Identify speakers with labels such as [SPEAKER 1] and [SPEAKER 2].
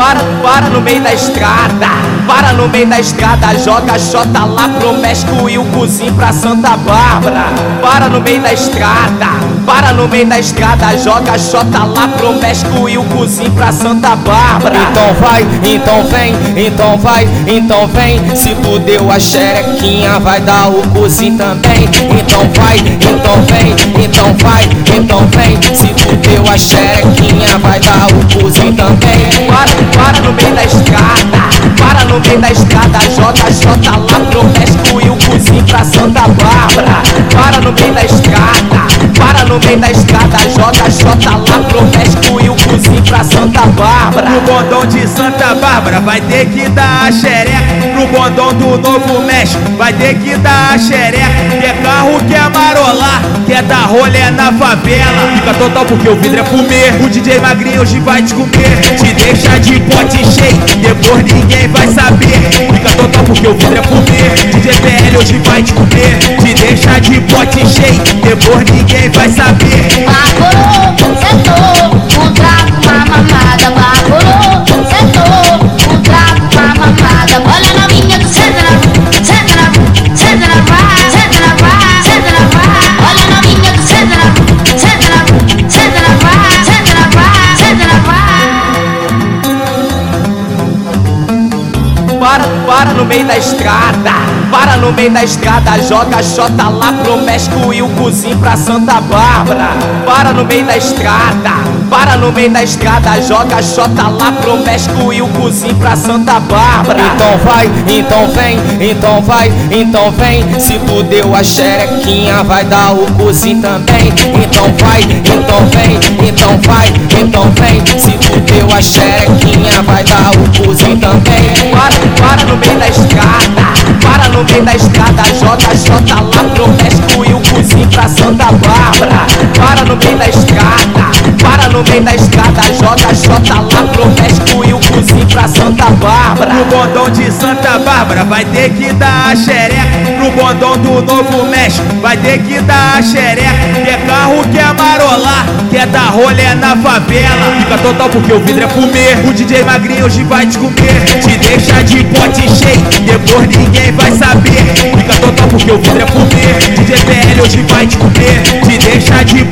[SPEAKER 1] Para, para no meio da estrada, para no meio da estrada, joga xota lá pro México e o cozinho pra Santa Bárbara. Para no meio da estrada, para no meio da estrada, joga xota lá pro México e o cozinho pra Santa Bárbara.
[SPEAKER 2] Então vai, então vem, então vai, então vem. Se tu deu a xerequinha, vai dar o cozinho também. Então vai, então vem, então vai, então vem. Se tu deu a xerequinha, vai dar o
[SPEAKER 1] pro e o cozinho pra Santa Bárbara. Para no meio da estrada, para no meio da joga xota lá pro México e o cozinho pra Santa Bárbara.
[SPEAKER 3] Pro bondão de Santa Bárbara vai ter que dar a xereca. Pro bondão do Novo México vai ter que dar a xereca. Quer carro, quer marolar, quer dar rolé na favela. Fica total porque o vidro é comer. O DJ Magrinho hoje vai te comer. Te deixa de pote cheio, depois ninguém vai saber. Total porque o vidro é comer. DJ PL hoje vai te comer. Te deixa de pote cheio, depois ninguém vai saber.
[SPEAKER 4] Bacorou,
[SPEAKER 1] Para, para no meio da estrada, para no meio da estrada, joga xota lá pro México e o cozinho pra Santa Bárbara. Para no meio da estrada, para no meio da estrada, joga xota lá pro México e o cozinho pra Santa Bárbara.
[SPEAKER 2] Então vai, então vem, então vai, então vem. Se tu a xerequinha, vai dar o cozinho também. Então vai, então vem, então vai, então vem. Se tu a xerequinha, vai dar o cozinho também.
[SPEAKER 1] No meio da estrada, xota lá pro México e o cozinho pra Santa Bárbara. Para no meio da estrada, para no meio da joga xota lá pro México e o cozinho pra Santa Bárbara.
[SPEAKER 3] Pro bondão de Santa Bárbara vai ter que dar a xereca. Pro bondão do Novo México vai ter que dar a xereca. Quer carro, quer marolar, quer dar rolé na favela. Fica total porque o vidro é comer. O DJ Magrinho hoje vai te comer. Te deixa de pote cheio, depois ninguém vai saber. Fica total porque o vidro é comer. DJ PL hoje vai te comer. Te deixa de